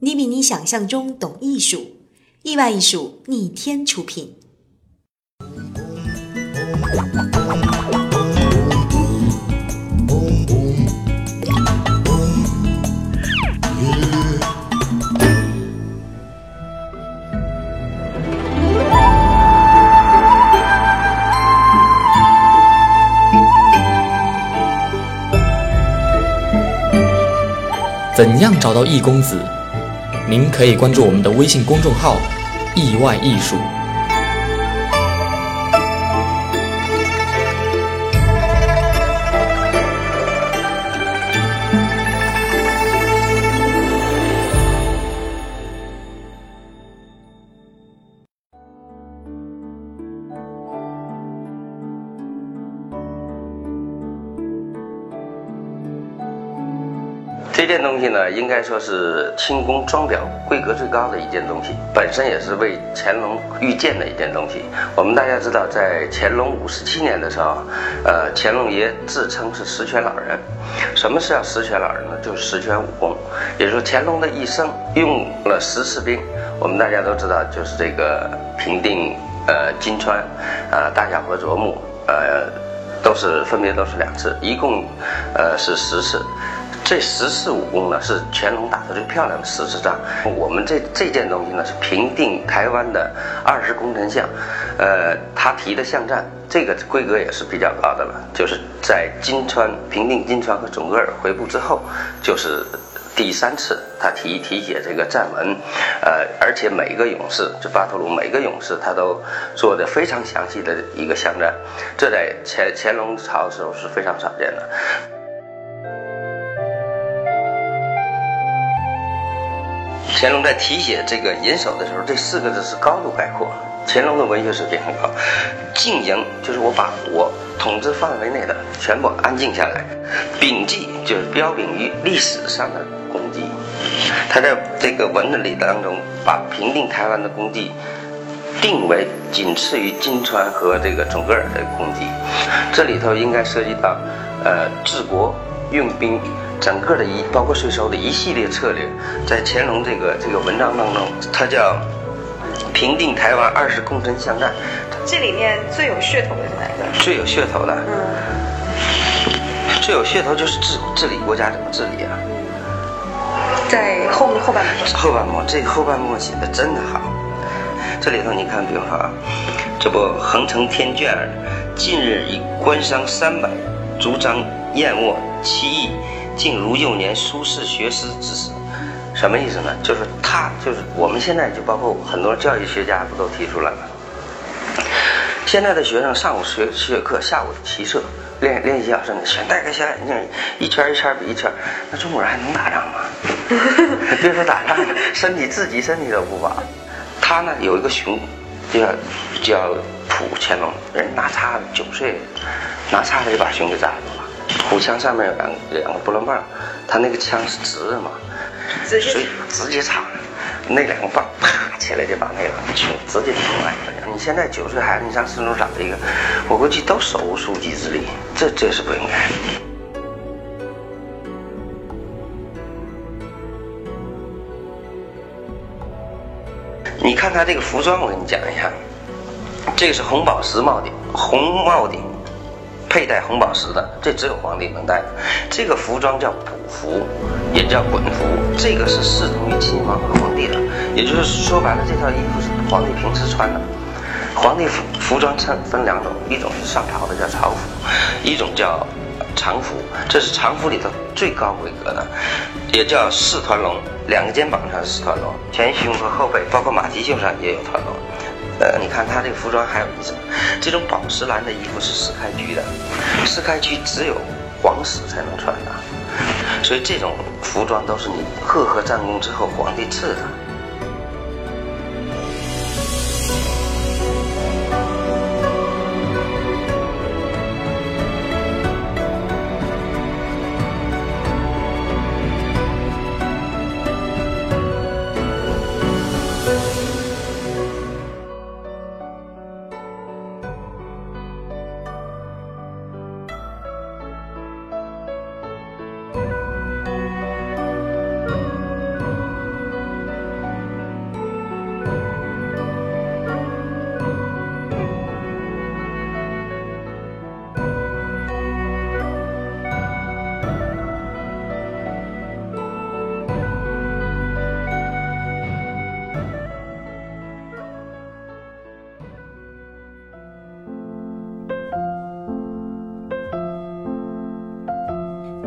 你比你想象中懂艺术，意外艺术逆天出品。怎样找到易公子？您可以关注我们的微信公众号“意外艺术”。件东西呢，应该说是清宫装裱规格最高的一件东西，本身也是为乾隆御鉴的一件东西。我们大家知道，在乾隆五十七年的时候，呃，乾隆爷自称是十全老人。什么是叫十全老人呢？就是十全武功，也就是说乾隆的一生用了十次兵。我们大家都知道，就是这个平定呃金川，呃大小和卓木，呃都是分别都是两次，一共呃是十次。这十次武功呢，是乾隆打的最漂亮的十次仗。我们这这件东西呢，是平定台湾的二十功臣像，呃，他提的像战，这个规格也是比较高的了。就是在金川平定金川和准噶尔回部之后，就是第三次他提提写这个战文，呃，而且每个勇士，就巴图鲁每个勇士，他都做的非常详细的一个像战，这在乾乾隆朝的时候是非常少见的。乾隆在题写这个银首的时候，这四个字是高度概括。乾隆的文学水平很高，静营就是我把我统治范围内的全部安静下来，秉记就是标炳于历史上的功绩。他在这个文字里当中，把平定台湾的功绩定为仅次于金川和这个准噶尔的功绩。这里头应该涉及到，呃，治国用兵。整个的一包括税收的一系列策略，在乾隆这个这个文章当中，它叫平定台湾二十功臣巷战。这里面最有噱头的是哪个？最有噱头的，嗯，最有噱头就是治治理国家怎么治理啊？在后后半部。后半部，这后半部写的真的好。这里头你看，比如说啊，这不横城天卷，近日以官商三百，主张燕卧七亿。竟如幼年苏轼学诗之时，什么意思呢？就是他，就是我们现在就包括很多教育学家不都提出来了？现在的学生上午学学课，下午骑射练练习小身全戴个小眼镜，一圈一圈比一圈，那中国人还能打仗吗？别说打仗，身体自己身体都不保。他呢有一个熊，叫叫普乾隆，人拿叉子九岁，拿叉子就把熊给扎住了。虎枪上面有两两个拨浪棒，他那个枪是直的嘛，所以直接插，那两个棒啪起来就把那个熊直接捅来了。你现在九岁孩子，你上四中找一个，我估计都手无缚鸡之力，这这是不应该。你看他这个服装，我跟你讲一下，这个是红宝石帽顶，红帽顶。佩戴红宝石的，这只有皇帝能戴。这个服装叫补服，也叫衮服。这个是适同于亲王和皇帝的，也就是说白了，这套衣服是皇帝平时穿的。皇帝服服装分分两种，一种是上朝的叫朝服，一种叫常服。这是常服里头最高规格的，也叫四团龙，两个肩膀上四团龙，前胸和后背，包括马蹄袖上也有团龙。呃，你看他这个服装还有意思，这种宝石蓝的衣服是石开居的，石开居只有皇室才能穿的，所以这种服装都是你赫赫战功之后皇帝赐的。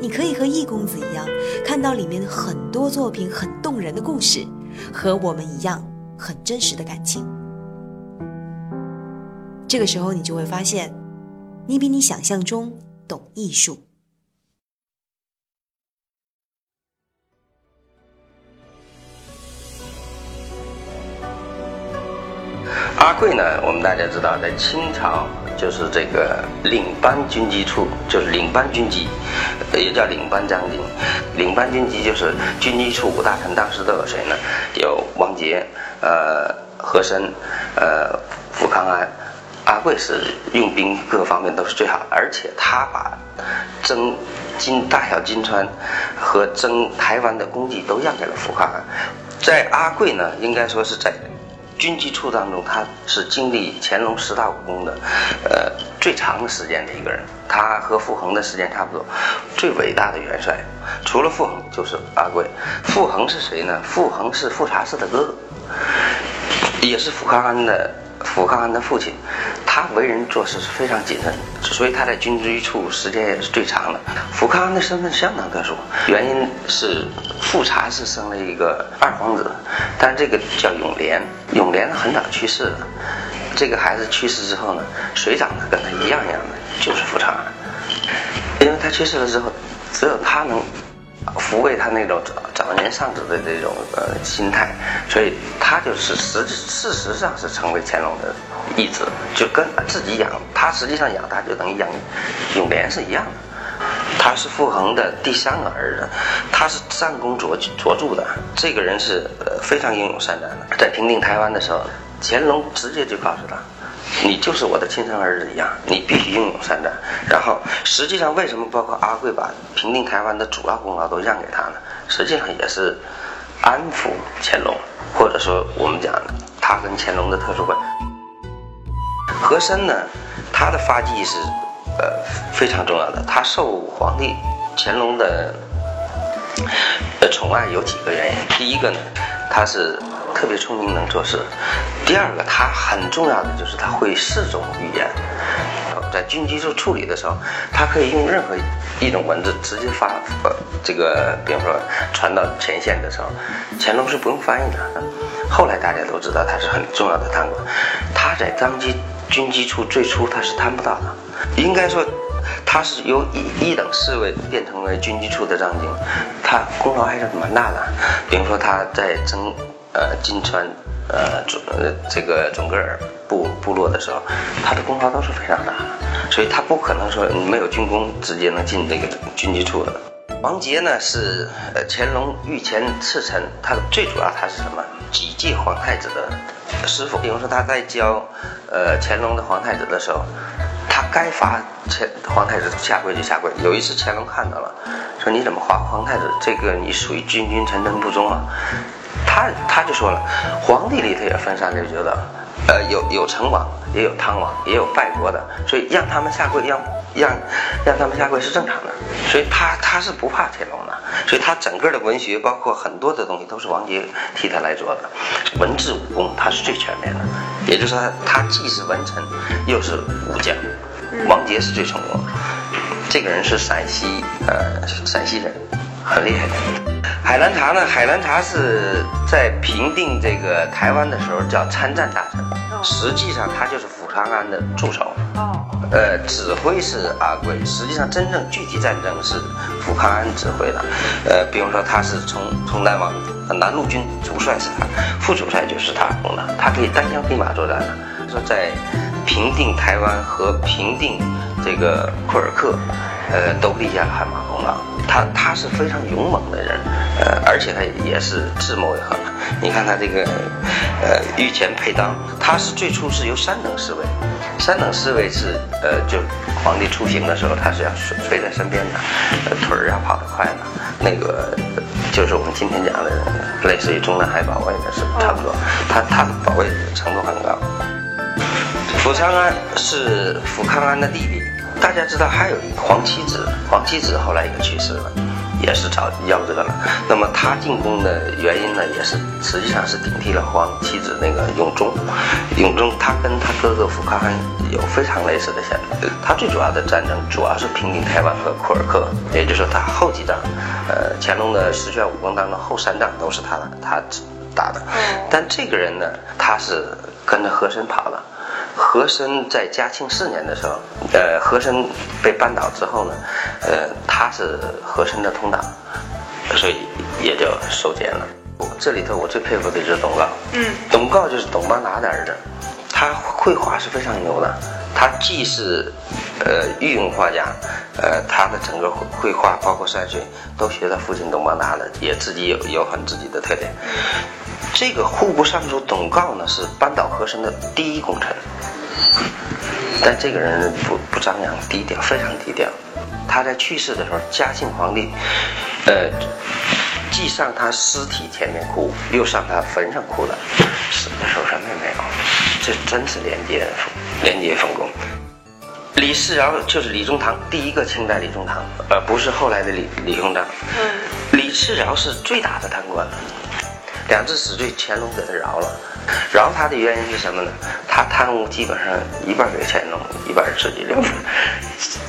你可以和易公子一样，看到里面很多作品很动人的故事，和我们一样很真实的感情。这个时候，你就会发现，你比你想象中懂艺术。阿贵呢，我们大家知道，在清朝就是这个领班军机处，就是领班军机，也叫领班将军。领班军机就是军机处五大臣，当时都有谁呢？有王杰、呃和珅、呃福康安。阿贵是用兵各方面都是最好，而且他把征金大小金川和征台湾的功绩都让给了福康安。在阿贵呢，应该说是在。军机处当中，他是经历乾隆十大武功的，呃，最长的时间的一个人。他和傅恒的时间差不多，最伟大的元帅，除了傅恒就是阿贵。傅恒是谁呢？傅恒是富察氏的哥哥，也是富康安的。福康安的父亲，他为人做事是非常谨慎，所以他在军机处时间也是最长的。福康安的身份相当特殊，原因是富察是生了一个二皇子，但是这个叫永莲，永莲很早去世了。这个孩子去世之后呢，谁长得跟他一样一样的，就是富察，因为他去世了之后，只有他能。抚慰他那种早早年丧子的这种呃心态，所以他就是实事实上是成为乾隆的义子，就跟自己养他实际上养他就等于养永莲是一样的。他是傅恒的第三个儿子，他是战功卓卓著的，这个人是非常英勇善战的。在平定台湾的时候，乾隆直接就告诉他。你就是我的亲生儿子一样，你必须英勇善战。然后，实际上为什么包括阿贵把平定台湾的主要功劳都让给他呢？实际上也是安抚乾隆，或者说我们讲他跟乾隆的特殊关系。和珅呢，他的发迹是呃非常重要的，他受皇帝乾隆的呃宠爱有几个原因。第一个呢，他是。特别聪明，能做事。第二个，他很重要的就是他会四种语言。在军机处处理的时候，他可以用任何一种文字直接发，呃，这个，比方说传到前线的时候，乾隆是不用翻译的。后来大家都知道他是很重要的贪官。他在当机军机处最初他是贪不到的，应该说他是由一一等侍卫变成为军机处的将军，他功劳还是蛮大的。比如说他在征。呃，金川，呃，准呃这个准格尔部部落的时候，他的功劳都是非常大，所以他不可能说没有军功直接能进这个军机处的。王杰呢是呃乾隆御前侍臣，他最主要他是什么？几届皇太子的师傅。比如说他在教呃乾隆的皇太子的时候，他该罚乾皇太子下跪就下跪。有一次乾隆看到了，说你怎么罚皇太子？这个你属于君君臣臣不忠啊。他他就说了，皇帝里头也分三六九等，呃，有有成王，也有汤王，也有败国的，所以让他们下跪，让让让他们下跪是正常的。所以他他是不怕乾隆的，所以他整个的文学，包括很多的东西，都是王杰替他来做的。文治武功他是最全面的，也就是说他既是文臣，又是武将。王杰是最成功的，这个人是陕西呃陕西人，很厉害的。海兰察呢？海兰察是在平定这个台湾的时候叫参战大臣，实际上他就是福康安的助手。哦，呃，指挥是阿贵，实际上真正具体战争是福康安指挥的。呃，比如说他是从从南往南陆军主帅是他，副主帅就是他功的，他可以单枪匹马作战的。说在平定台湾和平定这个库尔克，呃，都立下了汗马功劳。他他是非常勇猛的人，呃，而且他也是智谋也很。你看他这个，呃，御前佩当，他是最初是由三等侍卫，三等侍卫是呃，就皇帝出行的时候，他是要随随在身边的，呃，腿儿要跑得快的，那个。就是我们今天讲的类似于中南海保卫的是差不多，他他的保卫程度很高。福昌安是福康安的弟弟，大家知道还有一个黄七子，黄七子后来也去世了。也是找夭折了。那么他进宫的原因呢，也是实际上是顶替了皇妻子那个永忠。永忠他跟他哥哥福康安有非常类似的相他最主要的战争主要是平定台湾和库尔克，也就是他后几仗，呃，乾隆的十全武功当中后三仗都是他他打的。但这个人呢，他是跟着和珅跑了。和珅在嘉庆四年的时候，呃，和珅被扳倒之后呢，呃，他是和珅的同党，所以也就收监了。这里头我最佩服的就是董诰，嗯，董诰就是董邦达的儿子，他绘画是非常牛的，他既是呃御用画家，呃，他的整个绘画包括山水都学他父亲董邦达的，也自己有有很自己的特点。这个户部尚书董诰呢，是扳倒和珅的第一功臣。但这个人不不张扬，低调，非常低调。他在去世的时候，嘉庆皇帝，呃，既上他尸体前面哭，又上他坟上哭了。死的时候什么也没有，这真是廉洁廉洁奉公。李世尧就是李中堂第一个清代李中堂，而不是后来的李李鸿章。嗯，李世尧是最大的贪官。两次死罪，乾隆给他饶了。饶他的原因是什么呢？他贪污基本上一半给乾隆，一半自己留。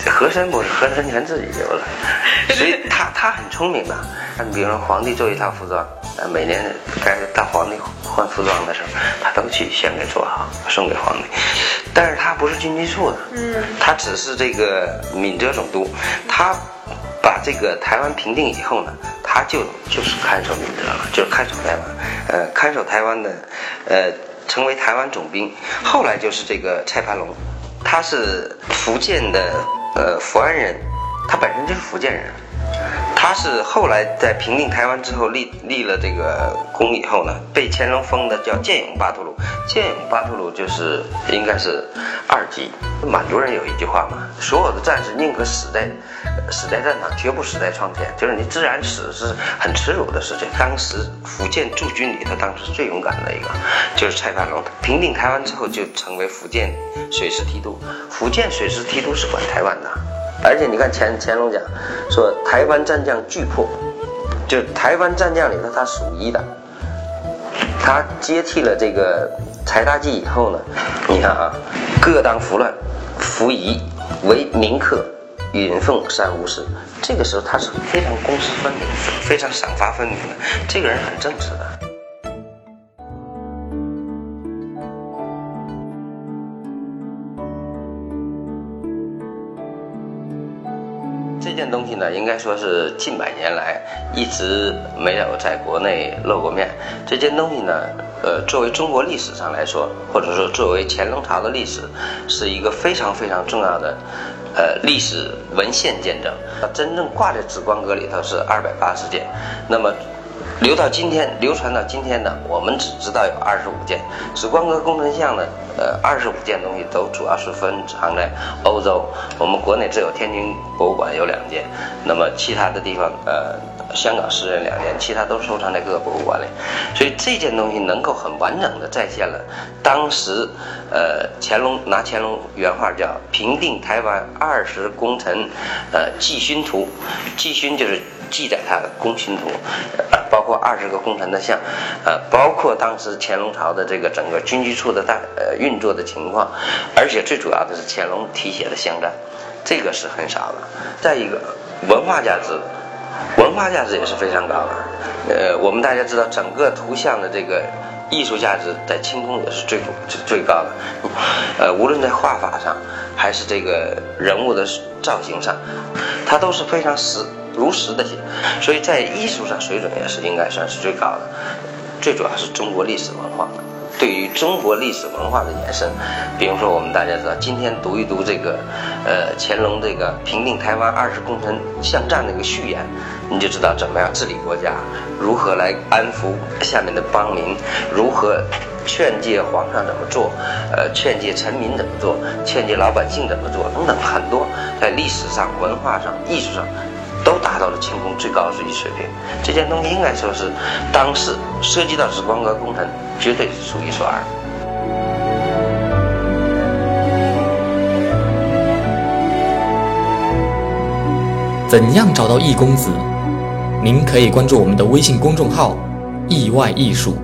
和珅不是和珅全自己留了，所以他他很聪明的。你比如说皇帝做一套服装，每年该到皇帝换服装的时候，他都去先给做好，送给皇帝。但是他不是军机处的，嗯，他只是这个闽浙总督，他。把这个台湾平定以后呢，他就就是看守闽浙了，就是看守台湾，呃，看守台湾的，呃，成为台湾总兵。后来就是这个蔡盘龙，他是福建的，呃，福安人，他本身就是福建人。他是后来在平定台湾之后立立了这个功以后呢，被乾隆封的叫建勇巴图鲁。建勇巴图鲁就是应该是二级。满族人有一句话嘛，所有的战士宁可死在死在战场，绝不死在窗前。就是你自然死是很耻辱的事情。当时福建驻军里头，当时最勇敢的一个就是蔡盘龙。平定台湾之后，就成为福建水师提督。福建水师提督是管台湾的。而且你看乾乾隆讲说台湾战将巨破，就台湾战将里头他属一的，他接替了这个柴大济以后呢，你看啊，各当服乱，服仪为民客，允奉三无事。这个时候他是非常公私分明，非常赏罚分明的，这个人很正直的。呢，应该说是近百年来一直没有在国内露过面。这件东西呢，呃，作为中国历史上来说，或者说作为乾隆朝的历史，是一个非常非常重要的，呃，历史文献见证。它真正挂在紫光阁里头是二百八十件，那么。留到今天，流传到今天呢，我们只知道有二十五件。紫光阁工程像呢，呃，二十五件东西都主要是分藏在欧洲，我们国内只有天津博物馆有两件，那么其他的地方，呃，香港私人两件，其他都收藏在各个博物馆里。所以这件东西能够很完整的再现了当时，呃，乾隆拿乾隆原话叫“平定台湾二十功臣，呃，记勋图”，记勋就是。记载他的功勋图，呃，包括二十个功臣的像，呃，包括当时乾隆朝的这个整个军机处的大呃运运作的情况，而且最主要的是乾隆题写的乡战，这个是很少的。再一个，文化价值，文化价值也是非常高的。呃，我们大家知道，整个图像的这个艺术价值在清宫也是最最最高的。呃，无论在画法上，还是这个人物的造型上，它都是非常实。如实的写，所以在艺术上水准也是应该算是最高的。最主要是中国历史文化，对于中国历史文化的延伸，比如说我们大家知道，今天读一读这个，呃，乾隆这个平定台湾二十功臣巷战那个序言，你就知道怎么样治理国家，如何来安抚下面的邦民，如何劝诫皇上怎么做，呃，劝诫臣民怎么做，劝诫老百姓怎么做等等很多，在历史上、文化上、艺术上。都达到了轻工最高水技水平。这件东西应该说是当时涉及到紫光阁工程，绝对是数一数二。怎样找到易公子？您可以关注我们的微信公众号“意外艺术”。